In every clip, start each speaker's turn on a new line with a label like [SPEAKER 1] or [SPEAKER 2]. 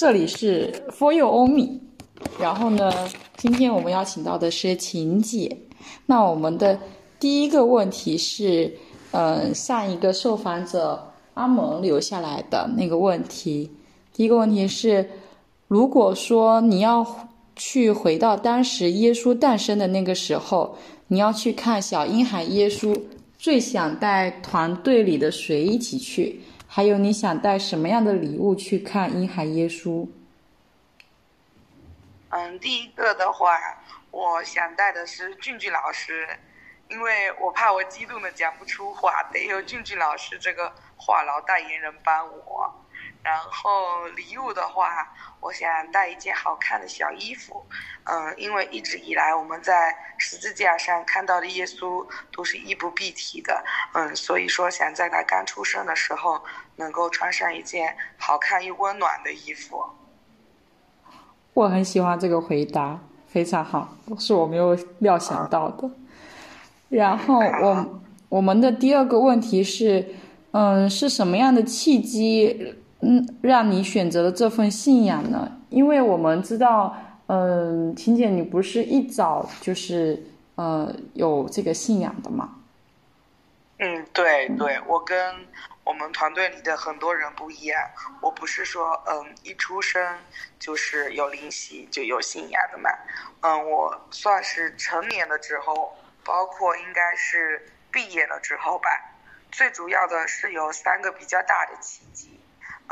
[SPEAKER 1] 这里是 For You Only。然后呢，今天我们邀请到的是晴姐。那我们的第一个问题是，嗯，上一个受访者阿蒙留下来的那个问题。第一个问题是，如果说你要去回到当时耶稣诞生的那个时候，你要去看小婴孩耶稣，最想带团队里的谁一起去？还有你想带什么样的礼物去看英海耶稣？
[SPEAKER 2] 嗯，第一个的话，我想带的是俊俊老师，因为我怕我激动的讲不出话，得有俊俊老师这个话痨代言人帮我。然后礼物的话，我想带一件好看的小衣服，嗯，因为一直以来我们在十字架上看到的耶稣都是衣不蔽体的，嗯，所以说想在他刚出生的时候能够穿上一件好看又温暖的衣服。
[SPEAKER 1] 我很喜欢这个回答，非常好，是我没有料想到的。然后我我们的第二个问题是，嗯，是什么样的契机？嗯，让你选择了这份信仰呢？因为我们知道，嗯，晴姐，你不是一早就是呃有这个信仰的吗？
[SPEAKER 2] 嗯，对对，我跟我们团队里的很多人不一样，我不是说嗯一出生就是有灵犀就有信仰的嘛，嗯，我算是成年了之后，包括应该是毕业了之后吧，最主要的是有三个比较大的契机。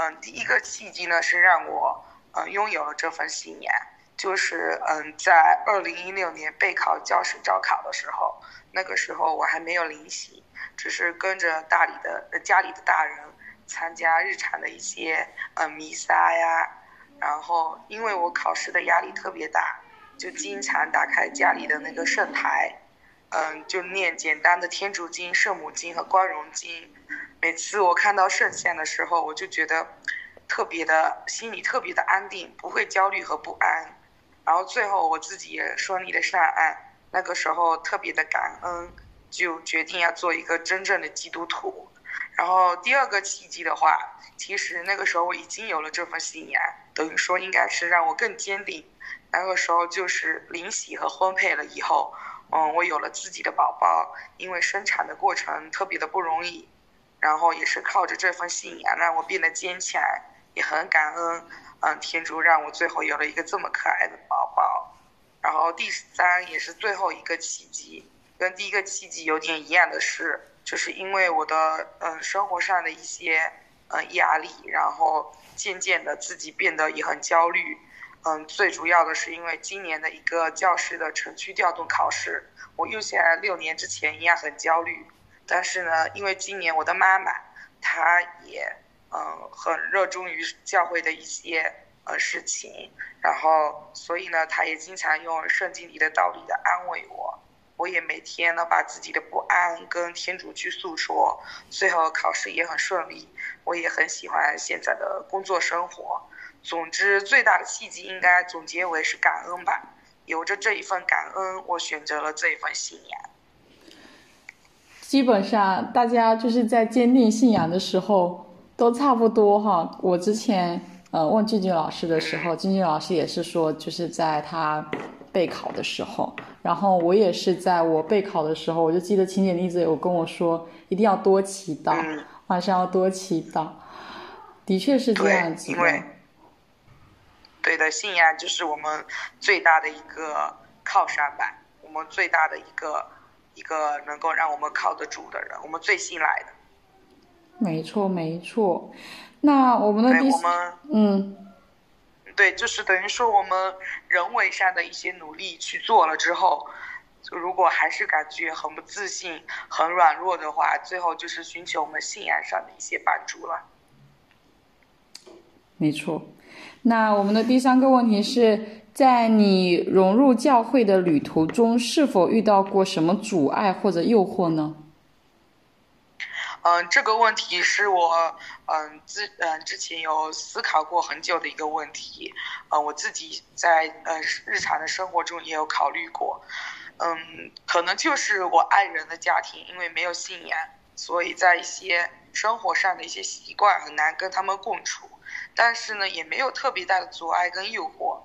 [SPEAKER 2] 嗯，第一个契机呢是让我嗯拥有了这份信仰，就是嗯在二零一六年备考教师招考的时候，那个时候我还没有临习，只是跟着大理的家里的大人参加日常的一些嗯弥撒呀，然后因为我考试的压力特别大，就经常打开家里的那个圣台，嗯就念简单的天主经、圣母经和光荣经。每次我看到圣像的时候，我就觉得特别的心里特别的安定，不会焦虑和不安。然后最后我自己也顺利的上岸，那个时候特别的感恩，就决定要做一个真正的基督徒。然后第二个契机的话，其实那个时候我已经有了这份信仰，等于说应该是让我更坚定。那个时候就是临洗和婚配了以后，嗯，我有了自己的宝宝，因为生产的过程特别的不容易。然后也是靠着这份信仰让我变得坚强，也很感恩，嗯，天主让我最后有了一个这么可爱的宝宝。然后第三也是最后一个契机，跟第一个契机有点一样的是，就是因为我的嗯生活上的一些嗯压力，然后渐渐的自己变得也很焦虑，嗯，最主要的是因为今年的一个教师的城区调动考试，我又像六年之前一样很焦虑。但是呢，因为今年我的妈妈，她也嗯很热衷于教会的一些呃事情，然后所以呢，她也经常用圣经里的道理的安慰我，我也每天呢把自己的不安跟天主去诉说，最后考试也很顺利，我也很喜欢现在的工作生活。总之，最大的契机应该总结为是感恩吧，有着这一份感恩，我选择了这一份信仰。
[SPEAKER 1] 基本上，大家就是在坚定信仰的时候都差不多哈。我之前呃问俊俊老师的时候，俊俊老师也是说，就是在他备考的时候，然后我也是在我备考的时候，我就记得晴姐一直有跟我说，一定要多祈祷，晚上要多祈祷。的确是这样子的。
[SPEAKER 2] 对的，信仰就是我们最大的一个靠山吧，我们最大的一个。一个能够让我们靠得住的人，我们最信赖的。
[SPEAKER 1] 没错，没错。那我们的第
[SPEAKER 2] 我们
[SPEAKER 1] 嗯，
[SPEAKER 2] 对，就是等于说我们人为上的一些努力去做了之后，就如果还是感觉很不自信、很软弱的话，最后就是寻求我们信仰上的一些帮助了。
[SPEAKER 1] 没错。那我们的第三个问题是。在你融入教会的旅途中，是否遇到过什么阻碍或者诱惑呢？
[SPEAKER 2] 嗯，这个问题是我嗯之嗯之前有思考过很久的一个问题，嗯，我自己在呃日常的生活中也有考虑过，嗯，可能就是我爱人的家庭，因为没有信仰，所以在一些生活上的一些习惯很难跟他们共处。但是呢，也没有特别大的阻碍跟诱惑。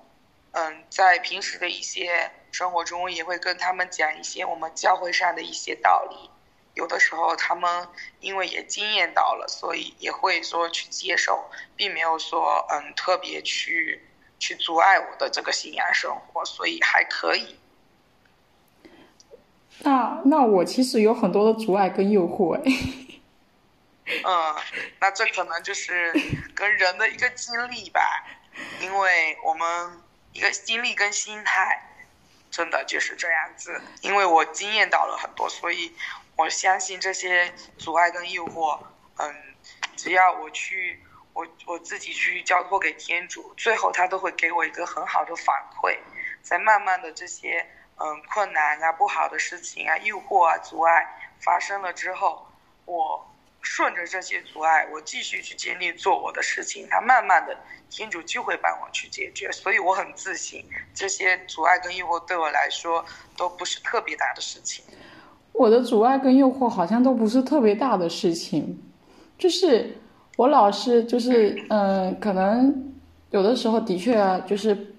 [SPEAKER 2] 嗯，在平时的一些生活中，也会跟他们讲一些我们教会上的一些道理。有的时候，他们因为也经验到了，所以也会说去接受，并没有说嗯特别去去阻碍我的这个信仰生活，所以还可以。
[SPEAKER 1] 那那我其实有很多的阻碍跟诱惑哎。
[SPEAKER 2] 嗯，那这可能就是跟人的一个经历吧，因为我们一个经历跟心态，真的就是这样子。因为我经验到了很多，所以我相信这些阻碍跟诱惑，嗯，只要我去，我我自己去交托给天主，最后他都会给我一个很好的反馈，在慢慢的这些嗯困难啊、不好的事情啊、诱惑啊、阻碍发生了之后，我。顺着这些阻碍，我继续去尽力做我的事情，他慢慢的，天主就会帮我去解决，所以我很自信，这些阻碍跟诱惑对我来说都不是特别大的事情。
[SPEAKER 1] 我的阻碍跟诱惑好像都不是特别大的事情，就是我老是就是嗯，可能有的时候的确就是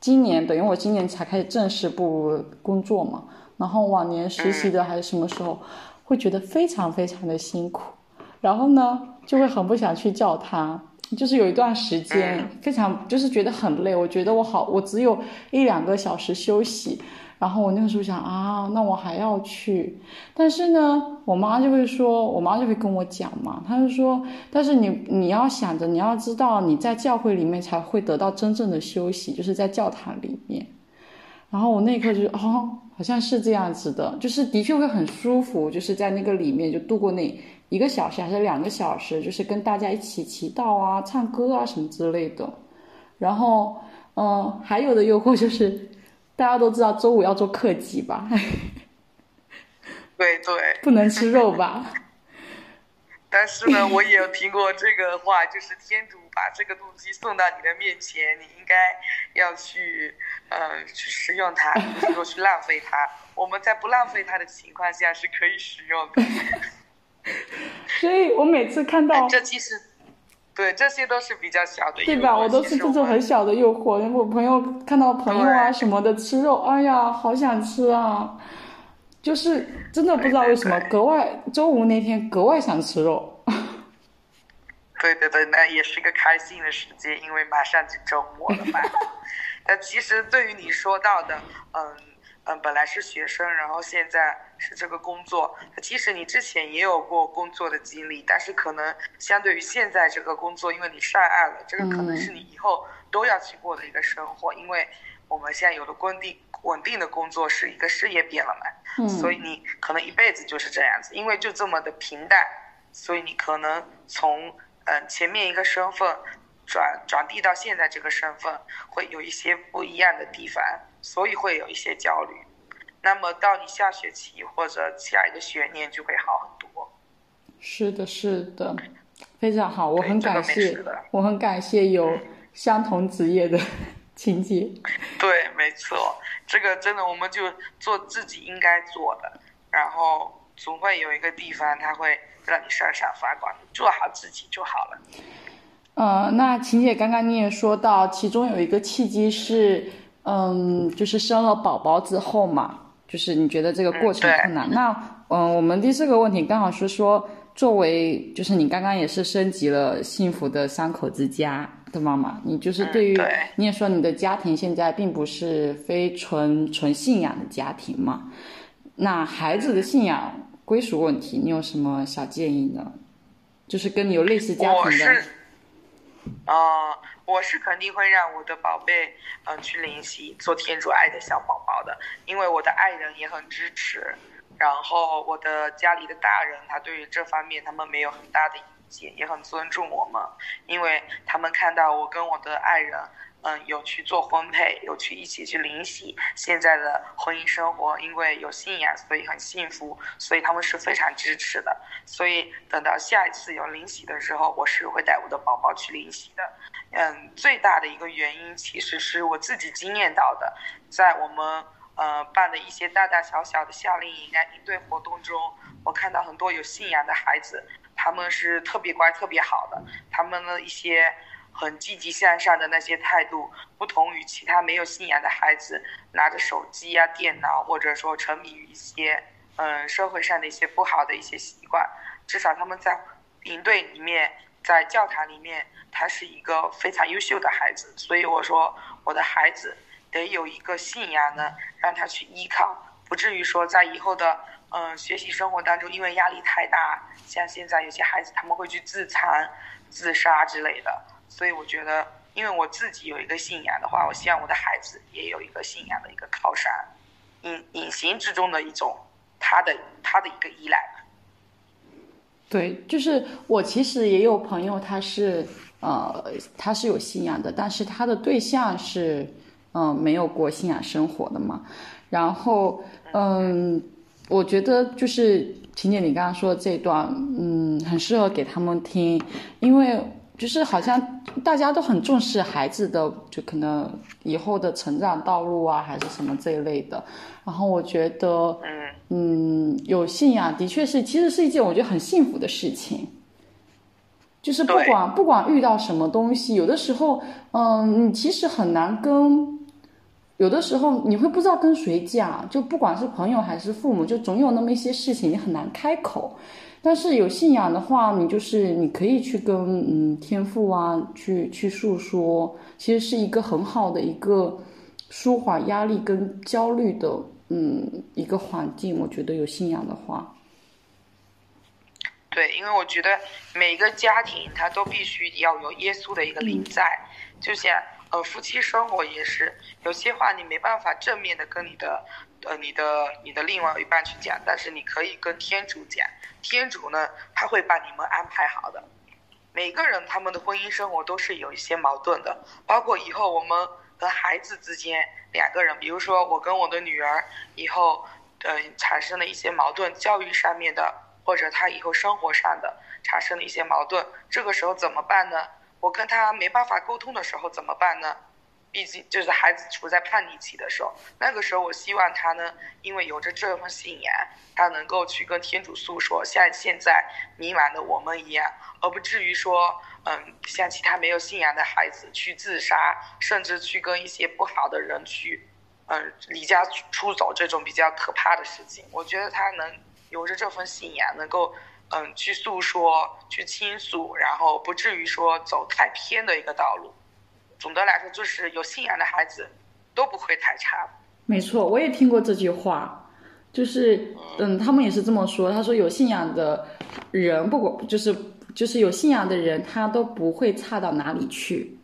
[SPEAKER 1] 今年等于我今年才开始正式步入工作嘛，然后往年实习的还是什么时候。会觉得非常非常的辛苦，然后呢，就会很不想去叫他。就是有一段时间非常就是觉得很累，我觉得我好，我只有一两个小时休息。然后我那个时候想啊，那我还要去。但是呢，我妈就会说，我妈就会跟我讲嘛，她就说，但是你你要想着，你要知道你在教会里面才会得到真正的休息，就是在教堂里面。然后我那一刻就哦。好像是这样子的，就是的确会很舒服，就是在那个里面就度过那一个小时还是两个小时，就是跟大家一起祈祷啊、唱歌啊什么之类的。然后，嗯，还有的诱惑就是，大家都知道周五要做克己吧？
[SPEAKER 2] 对对，
[SPEAKER 1] 不能吃肉吧？
[SPEAKER 2] 但是呢，我也听过这个话，就是天主把这个东西送到你的面前，你应该要去。呃，去使用它，不是说去浪费它。我们在不浪费它的情况下是可以使用的。
[SPEAKER 1] 所以我每次看到
[SPEAKER 2] 这其实，对，这些都是比较小的，
[SPEAKER 1] 对吧？我都是这种很小的诱惑。我朋友看到朋友啊什么的吃肉，哎呀，好想吃啊！就是真的不知道为什么 格外周五那天格外想吃肉。
[SPEAKER 2] 对对对，那也是一个开心的时间，因为马上就周末了嘛。但其实对于你说到的，嗯嗯，本来是学生，然后现在是这个工作，其实你之前也有过工作的经历，但是可能相对于现在这个工作，因为你上岸了，这个可能是你以后都要去过的一个生活，因为我们现在有了稳定稳定的工作，是一个事业变了嘛，所以你可能一辈子就是这样子，因为就这么的平淡，所以你可能从嗯前面一个身份。转转递到现在这个身份，会有一些不一样的地方，所以会有一些焦虑。那么到你下学期或者下一个学年就会好很多。
[SPEAKER 1] 是的，是的，非常好，我很感谢，我很感谢有相同职业的情节。
[SPEAKER 2] 对，没错，这个真的我们就做自己应该做的，然后总会有一个地方它会让你闪闪发光，做好自己就好了。
[SPEAKER 1] 呃，那晴姐刚刚你也说到，其中有一个契机是，嗯，就是生了宝宝之后嘛，就是你觉得这个过程困难。那，嗯，我们第四个问题刚好是说，作为就是你刚刚也是升级了幸福的三口之家的妈妈，你就是对于你也说你的家庭现在并不是非纯纯信仰的家庭嘛，那孩子的信仰归属问题，你有什么小建议呢？就是跟你有类似家庭的。
[SPEAKER 2] 呃，我是肯定会让我的宝贝，嗯，去灵洗做天主爱的小宝宝的，因为我的爱人也很支持，然后我的家里的大人，他对于这方面他们没有很大的也很尊重我们，因为他们看到我跟我的爱人。嗯，有去做婚配，有去一起去灵洗。现在的婚姻生活，因为有信仰，所以很幸福，所以他们是非常支持的。所以等到下一次有灵洗的时候，我是会带我的宝宝去灵洗的。嗯，最大的一个原因其实是我自己经验到的，在我们呃办的一些大大小小的夏令营啊、营队活动中，我看到很多有信仰的孩子，他们是特别乖、特别好的，他们的一些。很积极向上的那些态度，不同于其他没有信仰的孩子拿着手机啊、电脑，或者说沉迷于一些嗯社会上的一些不好的一些习惯。至少他们在营队里面，在教堂里面，他是一个非常优秀的孩子。所以我说，我的孩子得有一个信仰呢，让他去依靠，不至于说在以后的嗯学习生活当中，因为压力太大，像现在有些孩子他们会去自残、自杀之类的。所以我觉得，因为我自己有一个信仰的话，我希望我的孩子也有一个信仰的一个靠山，隐隐形之中的一种他的他的一个依赖。
[SPEAKER 1] 对，就是我其实也有朋友，他是呃，他是有信仰的，但是他的对象是嗯没有过信仰生活的嘛。然后嗯，我觉得就是婷姐你刚刚说的这段，嗯，很适合给他们听，因为。就是好像大家都很重视孩子的，就可能以后的成长道路啊，还是什么这一类的。然后我觉得，嗯，有信仰的确是，其实是一件我觉得很幸福的事情。就是不管不管遇到什么东西，有的时候，嗯，你其实很难跟，有的时候你会不知道跟谁讲，就不管是朋友还是父母，就总有那么一些事情你很难开口。但是有信仰的话，你就是你可以去跟嗯天父啊去去诉说，其实是一个很好的一个舒缓压力跟焦虑的嗯一个环境。我觉得有信仰的话，
[SPEAKER 2] 对，因为我觉得每个家庭他都必须要有耶稣的一个灵在，就像呃夫妻生活也是，有些话你没办法正面的跟你的呃你的你的另外一半去讲，但是你可以跟天主讲。天主呢，他会把你们安排好的。每个人他们的婚姻生活都是有一些矛盾的，包括以后我们和孩子之间两个人，比如说我跟我的女儿以后，嗯，产生了一些矛盾，教育上面的，或者他以后生活上的产生了一些矛盾，这个时候怎么办呢？我跟他没办法沟通的时候怎么办呢？毕竟就是孩子处在叛逆期的时候，那个时候我希望他呢，因为有着这份信仰，他能够去跟天主诉说，像现在迷茫的我们一样，而不至于说，嗯，像其他没有信仰的孩子去自杀，甚至去跟一些不好的人去，嗯，离家出走这种比较可怕的事情。我觉得他能有着这份信仰，能够，嗯，去诉说、去倾诉，然后不至于说走太偏的一个道路。总的来说，就是有信仰的孩子都不会太差。
[SPEAKER 1] 没错，我也听过这句话，就是嗯，他们也是这么说。他说有信仰的人，不管就是就是有信仰的人，他都不会差到哪里去。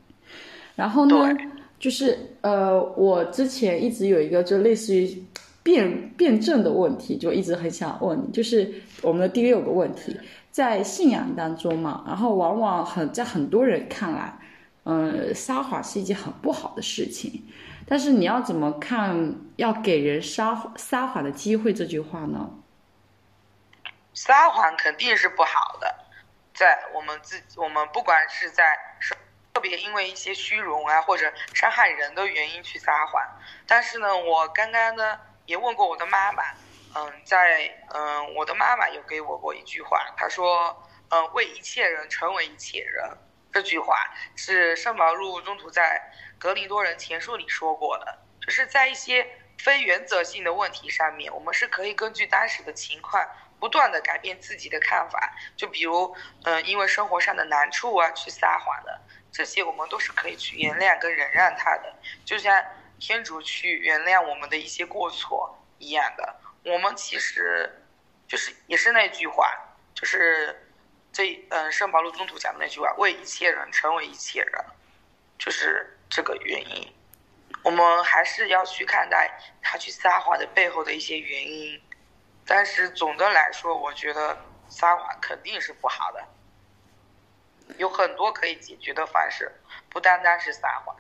[SPEAKER 1] 然后呢，就是呃，我之前一直有一个就类似于辩辩证的问题，就一直很想问你，就是我们的第六个问题，在信仰当中嘛，然后往往很在很多人看来。嗯，撒谎是一件很不好的事情，但是你要怎么看要给人撒撒谎的机会这句话呢？
[SPEAKER 2] 撒谎肯定是不好的，在我们自己我们不管是在特别因为一些虚荣啊或者伤害人的原因去撒谎，但是呢，我刚刚呢也问过我的妈妈，嗯，在嗯我的妈妈有给我过一句话，她说，嗯，为一切人成为一切人。这句话是圣保禄中途在格林多人前书里说过的，就是在一些非原则性的问题上面，我们是可以根据当时的情况不断的改变自己的看法。就比如，嗯，因为生活上的难处啊，去撒谎的这些，我们都是可以去原谅跟忍让他的，就像天主去原谅我们的一些过错一样的。我们其实就是也是那句话，就是。这嗯，圣保禄中途讲的那句话，为一切人成为一切人，就是这个原因。我们还是要去看待他去撒谎的背后的一些原因。但是总的来说，我觉得撒谎肯定是不好的。有很多可以解决的方式，不单单是撒谎。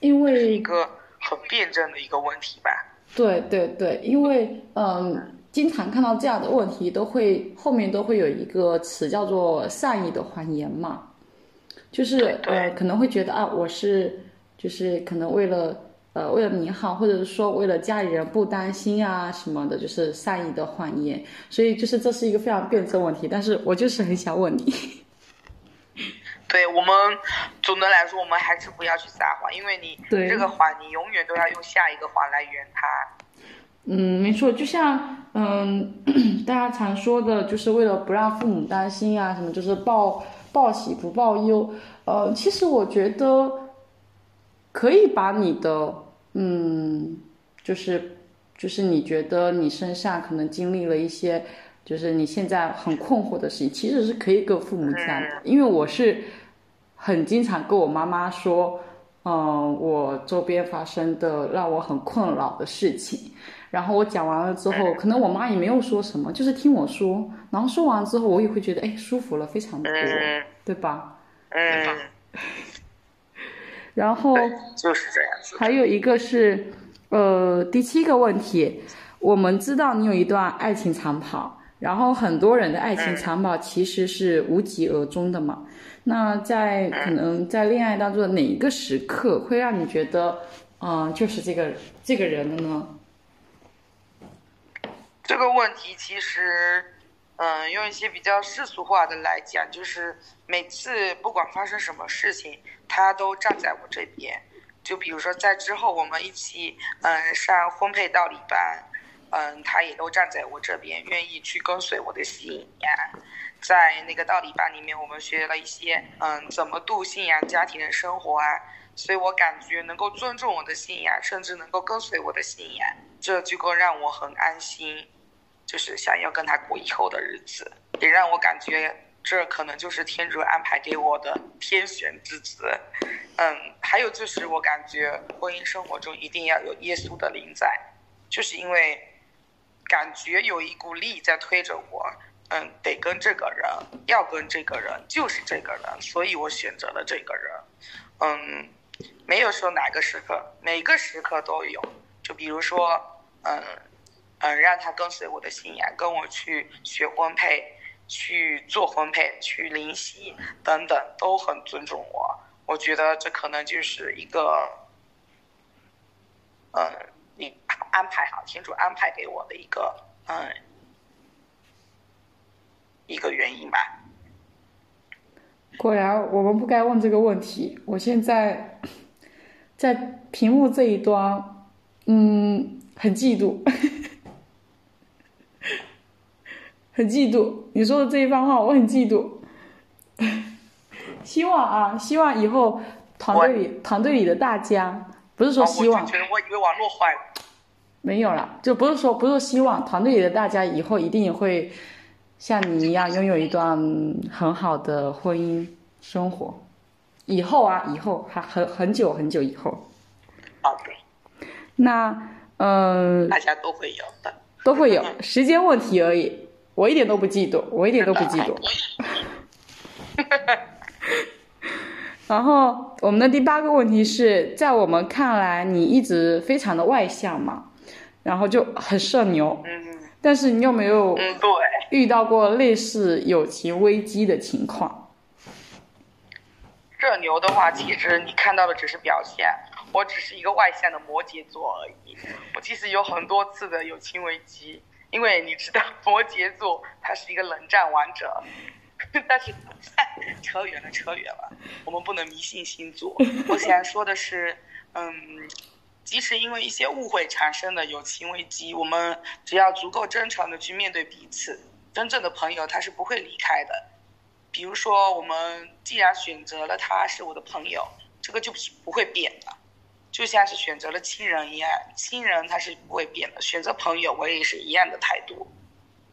[SPEAKER 1] 因为
[SPEAKER 2] 一个很辩证的一个问题吧。
[SPEAKER 1] 对对对，因为嗯。经常看到这样的问题，都会后面都会有一个词叫做善意的谎言嘛，就是呃可能会觉得啊我是就是可能为了呃为了你好，或者是说为了家里人不担心啊什么的，就是善意的谎言。所以就是这是一个非常辩证问题，但是我就是很想问你。
[SPEAKER 2] 对我们总的来说，我们还是不要去撒谎，因为你
[SPEAKER 1] 对
[SPEAKER 2] 这个谎，你永远都要用下一个谎来圆它。
[SPEAKER 1] 嗯，没错，就像嗯，大家常说的，就是为了不让父母担心啊，什么就是报报喜不报忧。呃，其实我觉得可以把你的嗯，就是就是你觉得你身上可能经历了一些，就是你现在很困惑的事情，其实是可以跟父母讲的，因为我是很经常跟我妈妈说，嗯、我周边发生的让我很困扰的事情。然后我讲完了之后，可能我妈也没有说什么，就是听我说，然后说完之后，我也会觉得哎舒服了非常多，
[SPEAKER 2] 嗯
[SPEAKER 1] 对吧？
[SPEAKER 2] 嗯，
[SPEAKER 1] 然后，
[SPEAKER 2] 就是这样子。
[SPEAKER 1] 还有一个是，呃，第七个问题，我们知道你有一段爱情长跑，然后很多人的爱情长跑其实是无疾而终的嘛。那在可能在恋爱当中的哪一个时刻会让你觉得，嗯、就是这个这个人了呢？
[SPEAKER 2] 这个问题其实，嗯，用一些比较世俗化的来讲，就是每次不管发生什么事情，他都站在我这边。就比如说在之后我们一起，嗯，上婚配道理班，嗯，他也都站在我这边，愿意去跟随我的信仰。在那个道理班里面，我们学了一些，嗯，怎么度信仰家庭的生活啊。所以我感觉能够尊重我的信仰，甚至能够跟随我的信仰，这就够让我很安心。就是想要跟他过以后的日子，也让我感觉这可能就是天主安排给我的天选之子。嗯，还有就是我感觉婚姻生活中一定要有耶稣的灵在，就是因为感觉有一股力在推着我，嗯，得跟这个人，要跟这个人，就是这个人，所以我选择了这个人。嗯，没有说哪个时刻，每个时刻都有。就比如说，嗯。嗯，让他跟随我的信仰，跟我去学婚配，去做婚配，去灵犀等等，都很尊重我。我觉得这可能就是一个，嗯，你安排好，天主安排给我的一个，嗯，一个原因吧。
[SPEAKER 1] 果然，我们不该问这个问题。我现在 在屏幕这一端，嗯，很嫉妒，很嫉妒你说的这一番话，我很嫉妒。希望啊，希望以后团队里团队里的大家，不是说
[SPEAKER 2] 哦
[SPEAKER 1] 希望
[SPEAKER 2] 我就，觉得我以为网络坏了。
[SPEAKER 1] 没有啦，就不是说不是希望团队里的大家以后一定会像你一样拥有一段很好的婚姻生活。以后啊，以后还很很久很久以后，
[SPEAKER 2] 好的，
[SPEAKER 1] 那呃
[SPEAKER 2] 大家都会有的。
[SPEAKER 1] 都会有时间问题而已。我一点都不嫉妒，我一点都不嫉妒。然后我们的第八个问题是在我们看来，你一直非常的外向嘛，然后就很社牛，
[SPEAKER 2] 嗯
[SPEAKER 1] 但是你有没有
[SPEAKER 2] 嗯，对。
[SPEAKER 1] 遇到过类似友情危机的情况？
[SPEAKER 2] 社牛的话，其实你看到的只是表现，我只是一个外向的摩羯座而已。我其实有很多次的友情危机，因为你知道摩羯座他是一个冷战王者，但是 扯远了，扯远了，我们不能迷信星座。我想说的是，嗯，即使因为一些误会产生的友情危机，我们只要足够真诚的去面对彼此，真正的朋友他是不会离开的。比如说，我们既然选择了他是我的朋友，这个就是不会变的，就像是选择了亲人一样，亲人他是不会变的，选择朋友我也是一样的态度。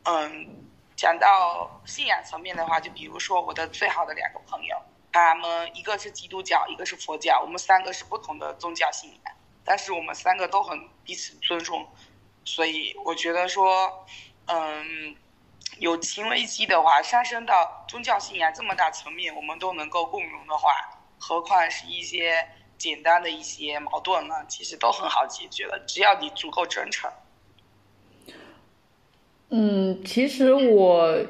[SPEAKER 2] 嗯，讲到信仰层面的话，就比如说我的最好的两个朋友，他们一个是基督教，一个是佛教，我们三个是不同的宗教信仰，但是我们三个都很彼此尊重，所以我觉得说，嗯。有情危机的话，上升到宗教信仰这么大层面，我们都能够共融的话，何况是一些简单的一些矛盾呢？其实都很好解决的，只要你足够真诚。
[SPEAKER 1] 嗯，其实我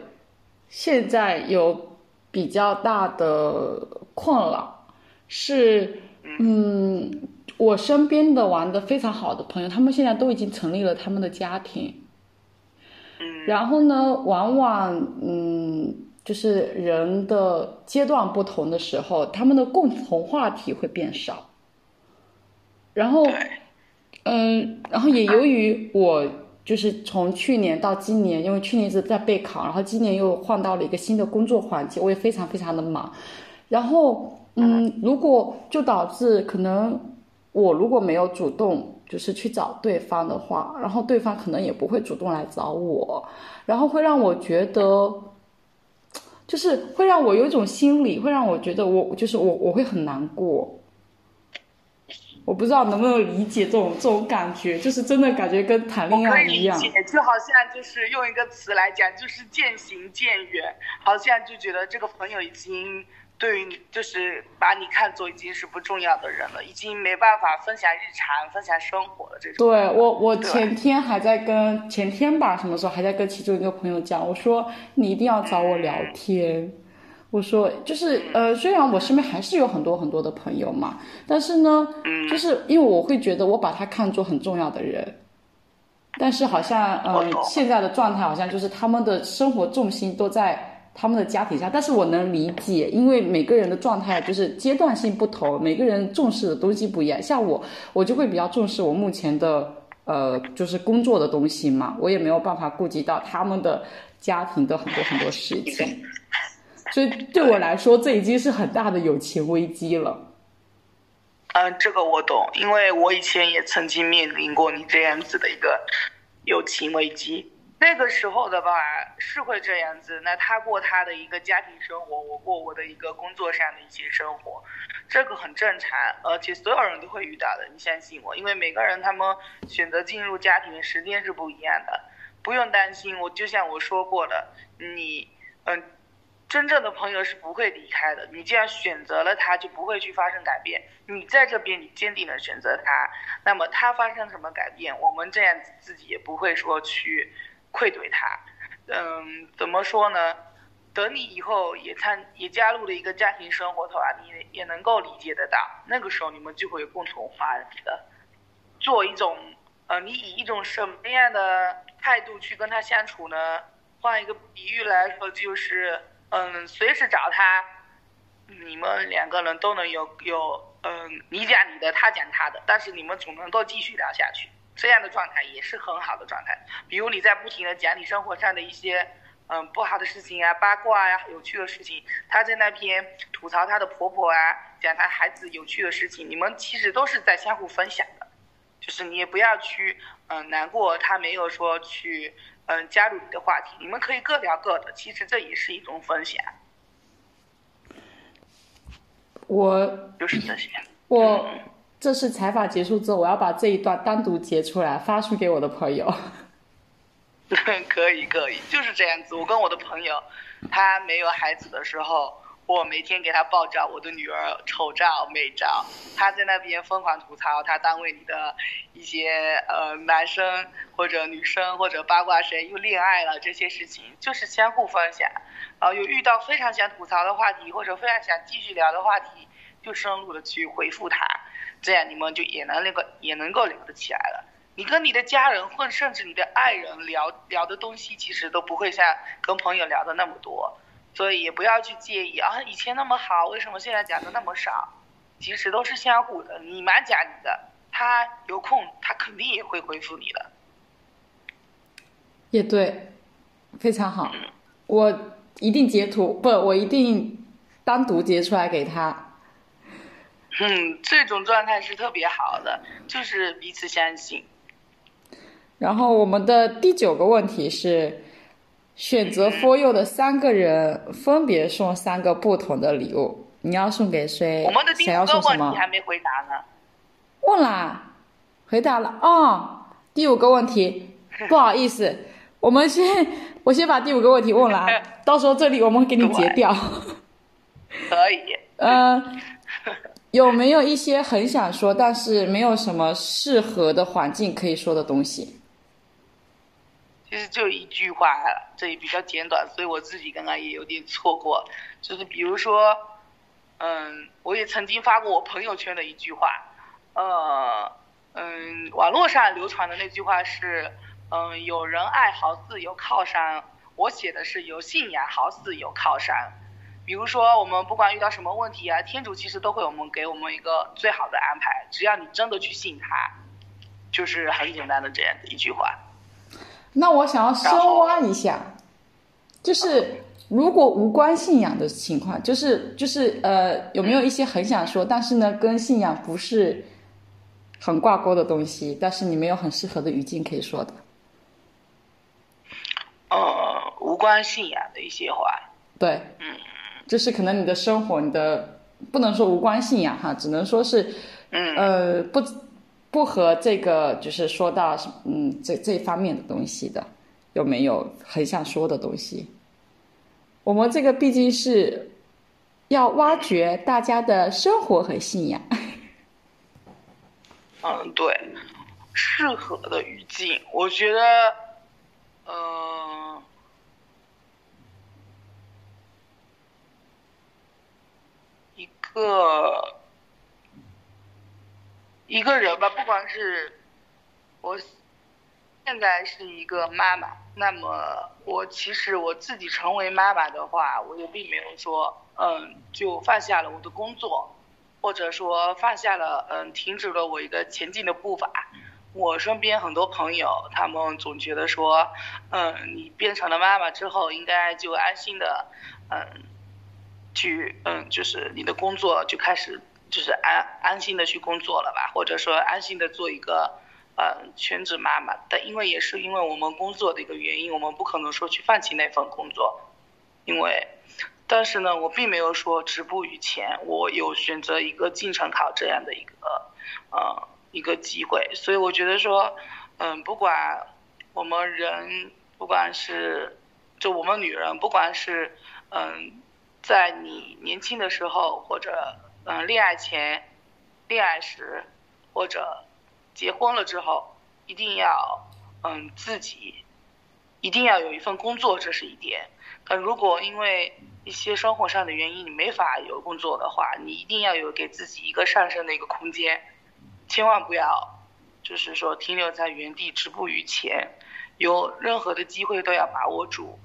[SPEAKER 1] 现在有比较大的困扰，是嗯，我身边的玩的非常好的朋友，他们现在都已经成立了他们的家庭。
[SPEAKER 2] 嗯
[SPEAKER 1] 然后呢，往往嗯，就是人的阶段不同的时候，他们的共同话题会变少。然后，嗯，然后也由于我就是从去年到今年，因为去年一直在备考，然后今年又换到了一个新的工作环境，我也非常非常的忙。然后，嗯，如果就导致可能我如果没有主动就是去找对方的话，然后对方可能也不会主动来找我，然后会让我觉得，就是会让我有一种心理，会让我觉得我就是我我会很难过。我不知道能不能理解这种这种感觉，就是真的感觉跟谈恋爱一样。
[SPEAKER 2] 就好像就是用一个词来讲，就是渐行渐远，好像就觉得这个朋友已经。对于你，就是把你看作已经是不重要的人了，已经没办法分享日常、分享生活了。这种。
[SPEAKER 1] 对我，我前天还在跟前天吧，什么时候还在跟其中一个朋友讲，我说你一定要找我聊天。我说就是呃，虽然我身边还是有很多很多的朋友嘛，但是呢，就是因为我会觉得我把他看作很重要的人，但是好像呃现在的状态好像就是他们的生活重心都在。他们的家庭下，但是我能理解，因为每个人的状态就是阶段性不同，每个人重视的东西不一样。像我，我就会比较重视我目前的呃，就是工作的东西嘛，我也没有办法顾及到他们的家庭的很多很多事情，所以对我来说，这已经是很大的友情危机了。
[SPEAKER 2] 嗯，这个我懂，因为我以前也曾经面临过你这样子的一个友情危机。那个时候的吧，是会这样子。那他过他的一个家庭生活，我过我的一个工作上的一些生活，这个很正常，而且所有人都会遇到的。你相信我，因为每个人他们选择进入家庭的时间是不一样的，不用担心。我就像我说过的，你，嗯，真正的朋友是不会离开的。你既然选择了他，就不会去发生改变。你在这边，你坚定的选择他，那么他发生什么改变，我们这样子自己也不会说去。愧对他，嗯，怎么说呢？等你以后也参也加入了一个家庭生活的话，你也能够理解得到。那个时候你们就会有共同话题的。做一种，呃，你以一种什么样的态度去跟他相处呢？换一个比喻来说，就是，嗯，随时找他，你们两个人都能有有，嗯，你讲你的，他讲他的，但是你们总能够继续聊下去。这样的状态也是很好的状态。比如你在不停的讲你生活上的一些，嗯，不好的事情啊、八卦呀、有趣的事情，她在那边吐槽她的婆婆啊，讲她孩子有趣的事情，你们其实都是在相互分享的。就是你也不要去，嗯，难过她没有说去，嗯，加入你的话题，你们可以各聊各的，其实这也是一种分享。
[SPEAKER 1] 我
[SPEAKER 2] 就是这些。
[SPEAKER 1] 我。这次采访结束之后，我要把这一段单独截出来发出给我的朋友。
[SPEAKER 2] 可以可以，就是这样子。我跟我的朋友，他没有孩子的时候，我每天给他爆照我的女儿丑照美照，他在那边疯狂吐槽他单位里的一些呃男生或者女生或者八卦谁又恋爱了这些事情，就是相互分享。然后有遇到非常想吐槽的话题或者非常想继续聊的话题，就深入的去回复他。这样你们就也能那个也能够聊得起来了。你跟你的家人或甚至你的爱人聊聊的东西，其实都不会像跟朋友聊的那么多，所以也不要去介意啊。以前那么好，为什么现在讲的那么少？其实都是相互的。你蛮讲你的，他有空他肯定也会回复你的。
[SPEAKER 1] 也对，非常好。我一定截图，不，我一定单独截出来给他。
[SPEAKER 2] 嗯，这种状态是特别好的，就是彼此相信。
[SPEAKER 1] 然后我们的第九个问题是，选择 for you 的三个人分别送三个不同的礼物，你要送给谁？
[SPEAKER 2] 我们的第五个问题还没回答呢。
[SPEAKER 1] 问啦，回答了哦。第五个问题，不好意思，我们先我先把第五个问题问了，到时候这里我们给你截掉。
[SPEAKER 2] 可以。
[SPEAKER 1] 嗯。有没有一些很想说，但是没有什么适合的环境可以说的东西？
[SPEAKER 2] 其实就一句话，这也比较简短，所以我自己刚刚也有点错过。就是比如说，嗯，我也曾经发过我朋友圈的一句话，呃，嗯，网络上流传的那句话是，嗯，有人爱好自由靠山，我写的是有信仰好似有靠山。比如说，我们不管遇到什么问题啊，天主其实都会我们给我们一个最好的安排，只要你真的去信他，就是很简单的这样的一句话。
[SPEAKER 1] 那我想要深挖一下，就是如果无关信仰的情况，就是就是呃，有没有一些很想说，但是呢，跟信仰不是很挂钩的东西，但是你没有很适合的语境可以说的？
[SPEAKER 2] 呃，无关信仰的一些话。
[SPEAKER 1] 对，嗯。就是可能你的生活，你的不能说无关信仰哈，只能说是，嗯呃，不不和这个就是说到嗯这这方面的东西的，有没有很想说的东西？我们这个毕竟是要挖掘大家的生活和信仰。
[SPEAKER 2] 嗯，对，适合的语境，我觉得，嗯。个一个人吧，不管是我现在是一个妈妈，那么我其实我自己成为妈妈的话，我也并没有说，嗯，就放下了我的工作，或者说放下了，嗯，停止了我一个前进的步伐。我身边很多朋友，他们总觉得说，嗯，你变成了妈妈之后，应该就安心的，嗯。去嗯，就是你的工作就开始就是安安心的去工作了吧，或者说安心的做一个呃全职妈妈。但因为也是因为我们工作的一个原因，我们不可能说去放弃那份工作。因为，但是呢，我并没有说止步于前，我有选择一个进城考这样的一个呃一个机会。所以我觉得说，嗯，不管我们人，不管是就我们女人，不管是嗯。在你年轻的时候，或者嗯恋爱前、恋爱时，或者结婚了之后，一定要嗯自己一定要有一份工作，这是一点。但如果因为一些生活上的原因你没法有工作的话，你一定要有给自己一个上升的一个空间，千万不要就是说停留在原地止步于前，有任何的机会都要把握住。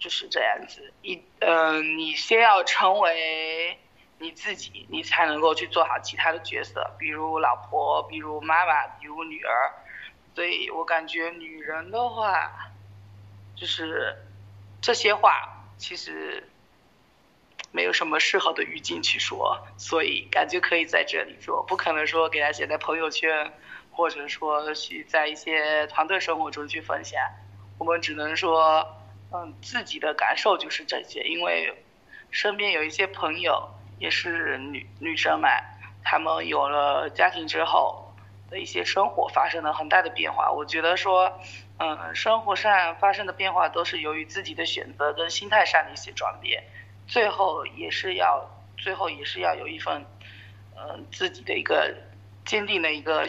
[SPEAKER 2] 就是这样子，一嗯，你先要成为你自己，你才能够去做好其他的角色，比如老婆，比如妈妈，比如女儿。所以我感觉女人的话，就是这些话其实没有什么适合的语境去说，所以感觉可以在这里说，不可能说给他写在朋友圈，或者说去在一些团队生活中去分享。我们只能说。嗯，自己的感受就是这些，因为身边有一些朋友也是女女生嘛，她们有了家庭之后的一些生活发生了很大的变化。我觉得说，嗯，生活上发生的变化都是由于自己的选择跟心态上的一些转变，最后也是要最后也是要有一份嗯自己的一个坚定的一个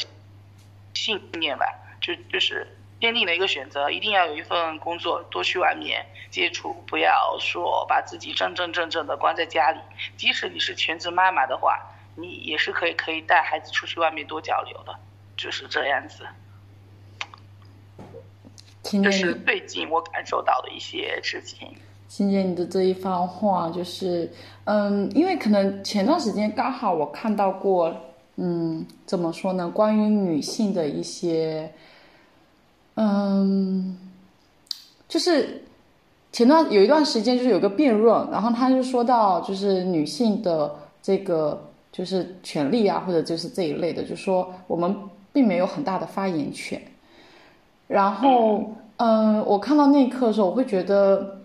[SPEAKER 2] 信念吧，就就是。坚定的一个选择，一定要有一份工作，多去外面接触，不要说把自己真真正正的关在家里。即使你是全职妈妈的话，你也是可以可以带孩子出去外面多交流的，就是这样子。这是最近我感受到的一些事情。
[SPEAKER 1] 欣姐，你的这一番话就是，嗯，因为可能前段时间刚好我看到过，嗯，怎么说呢？关于女性的一些。嗯，就是前段有一段时间，就是有个辩论，然后他就说到，就是女性的这个就是权利啊，或者就是这一类的，就说我们并没有很大的发言权。然后，嗯，我看到那一刻的时候，我会觉得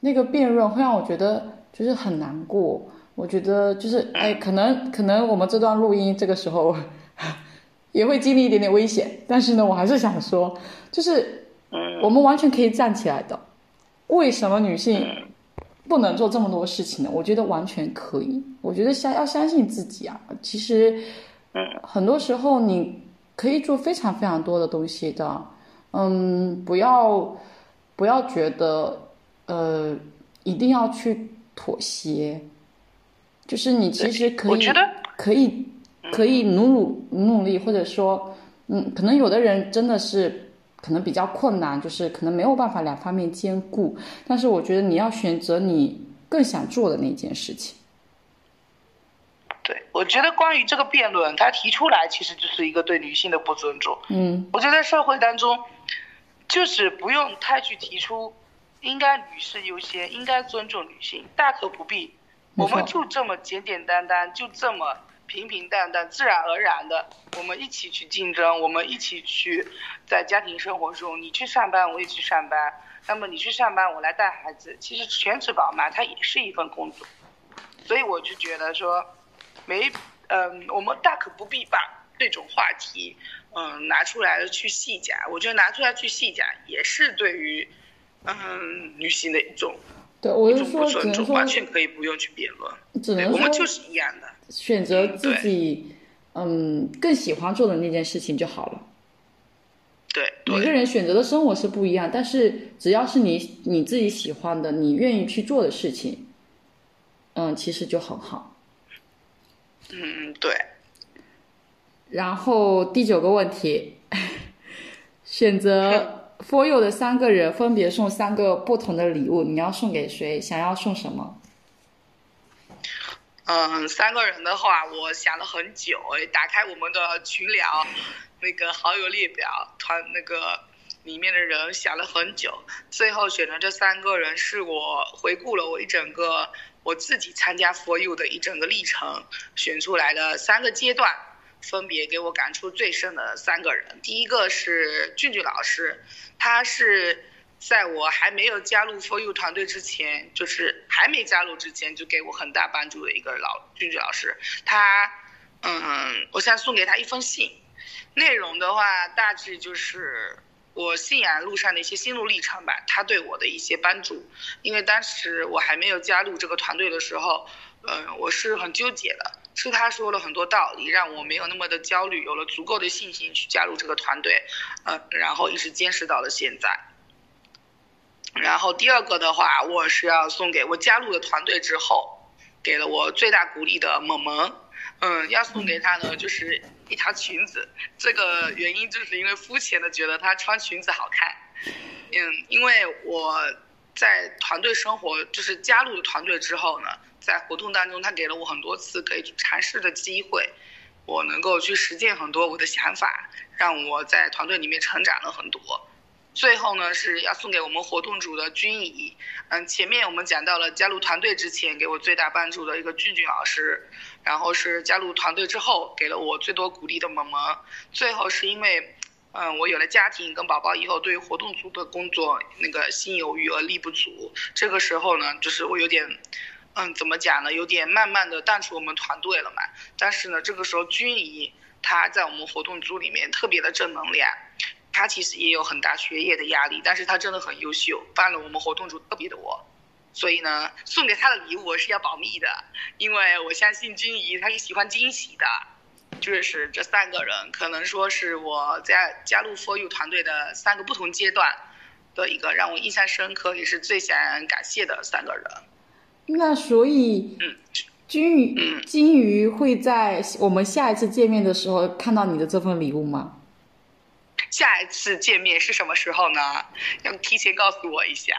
[SPEAKER 1] 那个辩论会让我觉得就是很难过。我觉得就是，哎，可能可能我们这段录音这个时候。也会经历一点点危险，但是呢，我还是想说，就是我们完全可以站起来的。为什么女性不能做这么多事情呢？我觉得完全可以。我觉得相要相信自己啊。其实，很多时候你可以做非常非常多的东西的。嗯，不要不要觉得呃一定要去妥协，就是你其实可以可以。可以努努努努力，或者说，嗯，可能有的人真的是可能比较困难，就是可能没有办法两方面兼顾。但是我觉得你要选择你更想做的那件事情。
[SPEAKER 2] 对，我觉得关于这个辩论，他提出来其实就是一个对女性的不尊重。
[SPEAKER 1] 嗯，
[SPEAKER 2] 我觉得在社会当中，就是不用太去提出应该女士优先，应该尊重女性，大可不必。我们就这么简简单单，就这么平平淡淡、自然而然的，我们一起去竞争，我们一起去在家庭生活中，你去上班，我也去上班。那么你去上班，我来带孩子，其实全职宝妈她也是一份工作。所以我就觉得说。没，嗯，我们大可不必把这种话题，嗯，拿出来去细讲。我觉得拿出来去细讲，也是对于，嗯，女性的一种，
[SPEAKER 1] 对，我
[SPEAKER 2] 就
[SPEAKER 1] 说，只能说，
[SPEAKER 2] 完全可以不用去辩论。
[SPEAKER 1] 只能说，
[SPEAKER 2] 我们就是一样的，
[SPEAKER 1] 选择自己，嗯，更喜欢做的那件事情就好了。
[SPEAKER 2] 对，
[SPEAKER 1] 每个人选择的生活是不一样，但是只要是你你自己喜欢的，你愿意去做的事情，嗯，其实就很好。
[SPEAKER 2] 嗯，对。
[SPEAKER 1] 然后第九个问题，选择 for you 的三个人分别送三个不同的礼物，你要送给谁？想要送什么？
[SPEAKER 2] 嗯，三个人的话，我想了很久，打开我们的群聊，那个好友列表，团那个里面的人想了很久，最后选的这三个人是我回顾了我一整个。我自己参加 For You 的一整个历程，选出来的三个阶段，分别给我感触最深的三个人。第一个是俊俊老师，他是在我还没有加入 For You 团队之前，就是还没加入之前就给我很大帮助的一个老俊俊老师。他，嗯，我想送给他一封信，内容的话大致就是。我信仰路上的一些心路历程吧，他对我的一些帮助，因为当时我还没有加入这个团队的时候，嗯，我是很纠结的，是他说了很多道理，让我没有那么的焦虑，有了足够的信心去加入这个团队，嗯，然后一直坚持到了现在。然后第二个的话，我是要送给我加入了团队之后，给了我最大鼓励的萌萌，嗯，要送给她呢，就是。一条裙子，这个原因就是因为肤浅的觉得她穿裙子好看，嗯，因为我在团队生活，就是加入了团队之后呢，在活动当中，她给了我很多次可以尝试的机会，我能够去实践很多我的想法，让我在团队里面成长了很多。最后呢，是要送给我们活动组的君怡。嗯，前面我们讲到了加入团队之前给我最大帮助的一个俊俊老师，然后是加入团队之后给了我最多鼓励的萌萌，最后是因为，嗯，我有了家庭跟宝宝以后，对于活动组的工作那个心有余而力不足，这个时候呢，就是我有点，嗯，怎么讲呢，有点慢慢的淡出我们团队了嘛。但是呢，这个时候君怡她在我们活动组里面特别的正能量。他其实也有很大学业的压力，但是他真的很优秀，帮了我们活动组特别多，所以呢，送给他的礼物我是要保密的，因为我相信君怡他是喜欢惊喜的，就是这三个人可能说是我在加入 For You 团队的三个不同阶段的一个让我印象深刻也是最想感谢的三个人。
[SPEAKER 1] 那所以，嗯，金鱼，金鱼会在我们下一次见面的时候看到你的这份礼物吗？
[SPEAKER 2] 下一次见面是什么时候呢？要提前告诉我一下。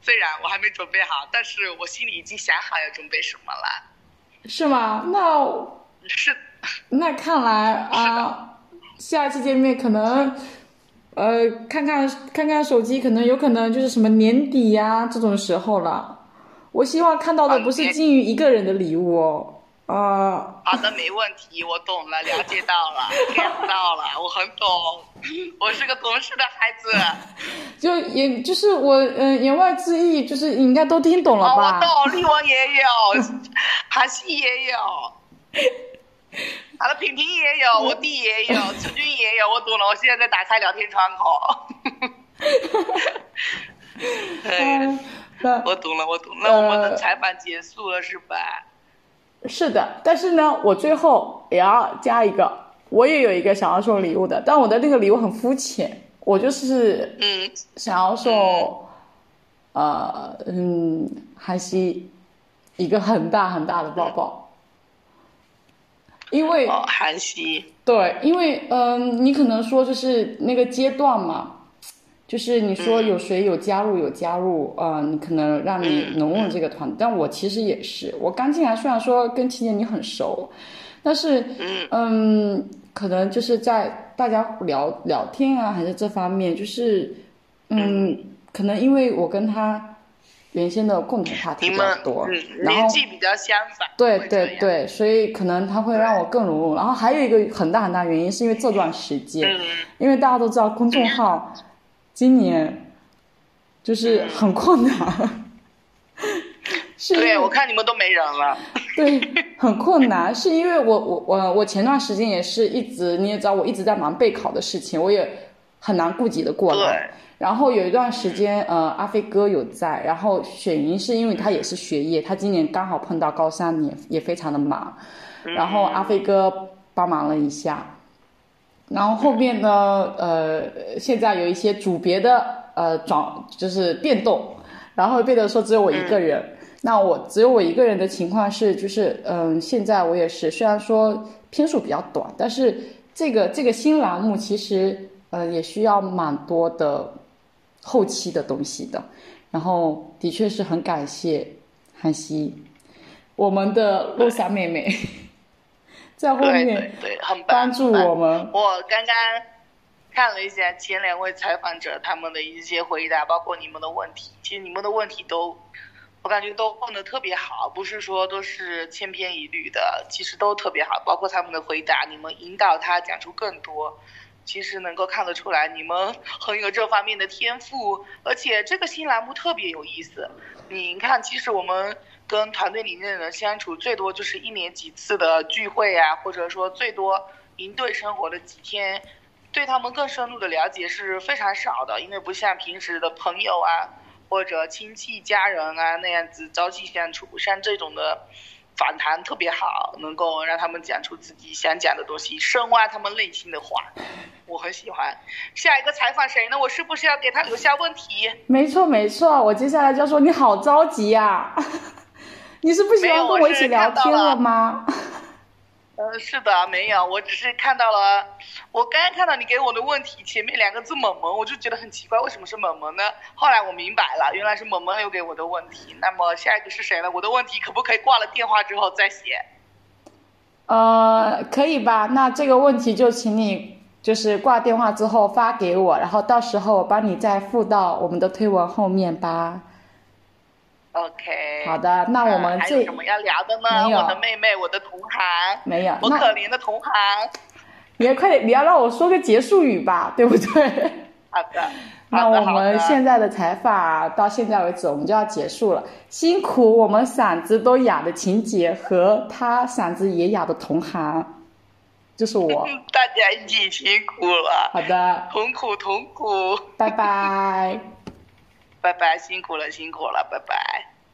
[SPEAKER 2] 虽然我还没准备好，但是我心里已经想好要准备什么了。
[SPEAKER 1] 是吗？那
[SPEAKER 2] 是。
[SPEAKER 1] 那看来啊，下一次见面可能，呃，看看看看手机，可能有可能就是什么年底呀这种时候了。我希望看到的不是金鱼一个人的礼物哦。啊，
[SPEAKER 2] 好的，没问题，我懂了，了解到了，get 到了，我很懂，我是个懂事的孩子。
[SPEAKER 1] 就也就是我，嗯，言外之意就是你应该都听懂了吧？
[SPEAKER 2] 我懂，力王也有，韩熙也有，好的，平平也有，我弟也有，志军也有，我懂了，我现在在打开聊天窗口。我懂了，我懂了，那我们的采访结束了是吧？
[SPEAKER 1] 是的，但是呢，我最后也要加一个，我也有一个想要送礼物的，但我的那个礼物很肤浅，我就是
[SPEAKER 2] 嗯，
[SPEAKER 1] 想要送，呃，嗯，韩熙一个很大很大的抱抱，因为
[SPEAKER 2] 韩熙。
[SPEAKER 1] 对，因为嗯，你可能说就是那个阶段嘛，就是你说有谁有加入有加入，呃，你可能让你融入这个团，但我其实也是，我刚进来虽然说跟琪姐你很熟，但是嗯，可能就是在大家聊聊天啊，还是这方面，就是嗯，可能因为我跟他。原先的共同话题比较多，然后
[SPEAKER 2] 年纪比较相反，
[SPEAKER 1] 对对对，所以可能他会让我更融入。然后还有一个很大很大原因，是因为这段时间，因为大家都知道公众号今年就是很困难。
[SPEAKER 2] 是对，我看你们都没人了。
[SPEAKER 1] 对，很困难，是因为我我我我前段时间也是一直你也知道，我一直在忙备考的事情，我也很难顾及的过来。然后有一段时间，呃，阿飞哥有在，然后雪莹是因为他也是学业，他今年刚好碰到高三也，也非常的忙，然后阿飞哥帮忙了一下，然后后面呢，呃，现在有一些组别的呃转就是变动，然后变得说只有我一个人，那我只有我一个人的情况是，就是嗯，现在我也是，虽然说篇数比较短，但是这个这个新栏目其实呃也需要蛮多的。后期的东西的，然后的确是很感谢韩熙，我们的露莎妹妹，在后面
[SPEAKER 2] 对很
[SPEAKER 1] 帮助我们。
[SPEAKER 2] 我刚刚看了一下前两位采访者他们的一些回答，包括你们的问题，其实你们的问题都，我感觉都问的特别好，不是说都是千篇一律的，其实都特别好，包括他们的回答，你们引导他讲出更多。其实能够看得出来，你们很有这方面的天赋，而且这个新栏目特别有意思。你看，其实我们跟团队里面的人相处，最多就是一年几次的聚会啊，或者说最多营队生活的几天，对他们更深入的了解是非常少的，因为不像平时的朋友啊，或者亲戚家人啊那样子朝夕相处，像这种的。访谈特别好，能够让他们讲出自己想讲的东西，深挖他们内心的话，我很喜欢。下一个采访谁呢？我是不是要给他留下问题？
[SPEAKER 1] 没错没错，我接下来就要说你好着急呀，你是不喜欢跟我一起聊天了吗？
[SPEAKER 2] 呃，是的，没有，我只是看到了，我刚刚看到你给我的问题前面两个字“萌萌”，我就觉得很奇怪，为什么是“萌萌”呢？后来我明白了，原来是萌萌留给我的问题。那么下一个是谁呢？我的问题可不可以挂了电话之后再写？
[SPEAKER 1] 呃，可以吧？那这个问题就请你就是挂电话之后发给我，然后到时候我帮你再附到我们的推文后面吧。
[SPEAKER 2] OK，
[SPEAKER 1] 好的，那我们
[SPEAKER 2] 还有什么要聊的呢？我的妹妹，我的同行，
[SPEAKER 1] 没有，
[SPEAKER 2] 我可怜的同行。
[SPEAKER 1] 你要快点，你要让我说个结束语吧，对不对？
[SPEAKER 2] 好的，
[SPEAKER 1] 那我们现在的采访到现在为止，我们就要结束了。辛苦我们嗓子都哑的情姐和她嗓子也哑的同行，就是我。
[SPEAKER 2] 大家一起辛苦了。
[SPEAKER 1] 好的。
[SPEAKER 2] 同苦同苦。
[SPEAKER 1] 拜拜。
[SPEAKER 2] 拜拜辛苦了辛苦了拜拜。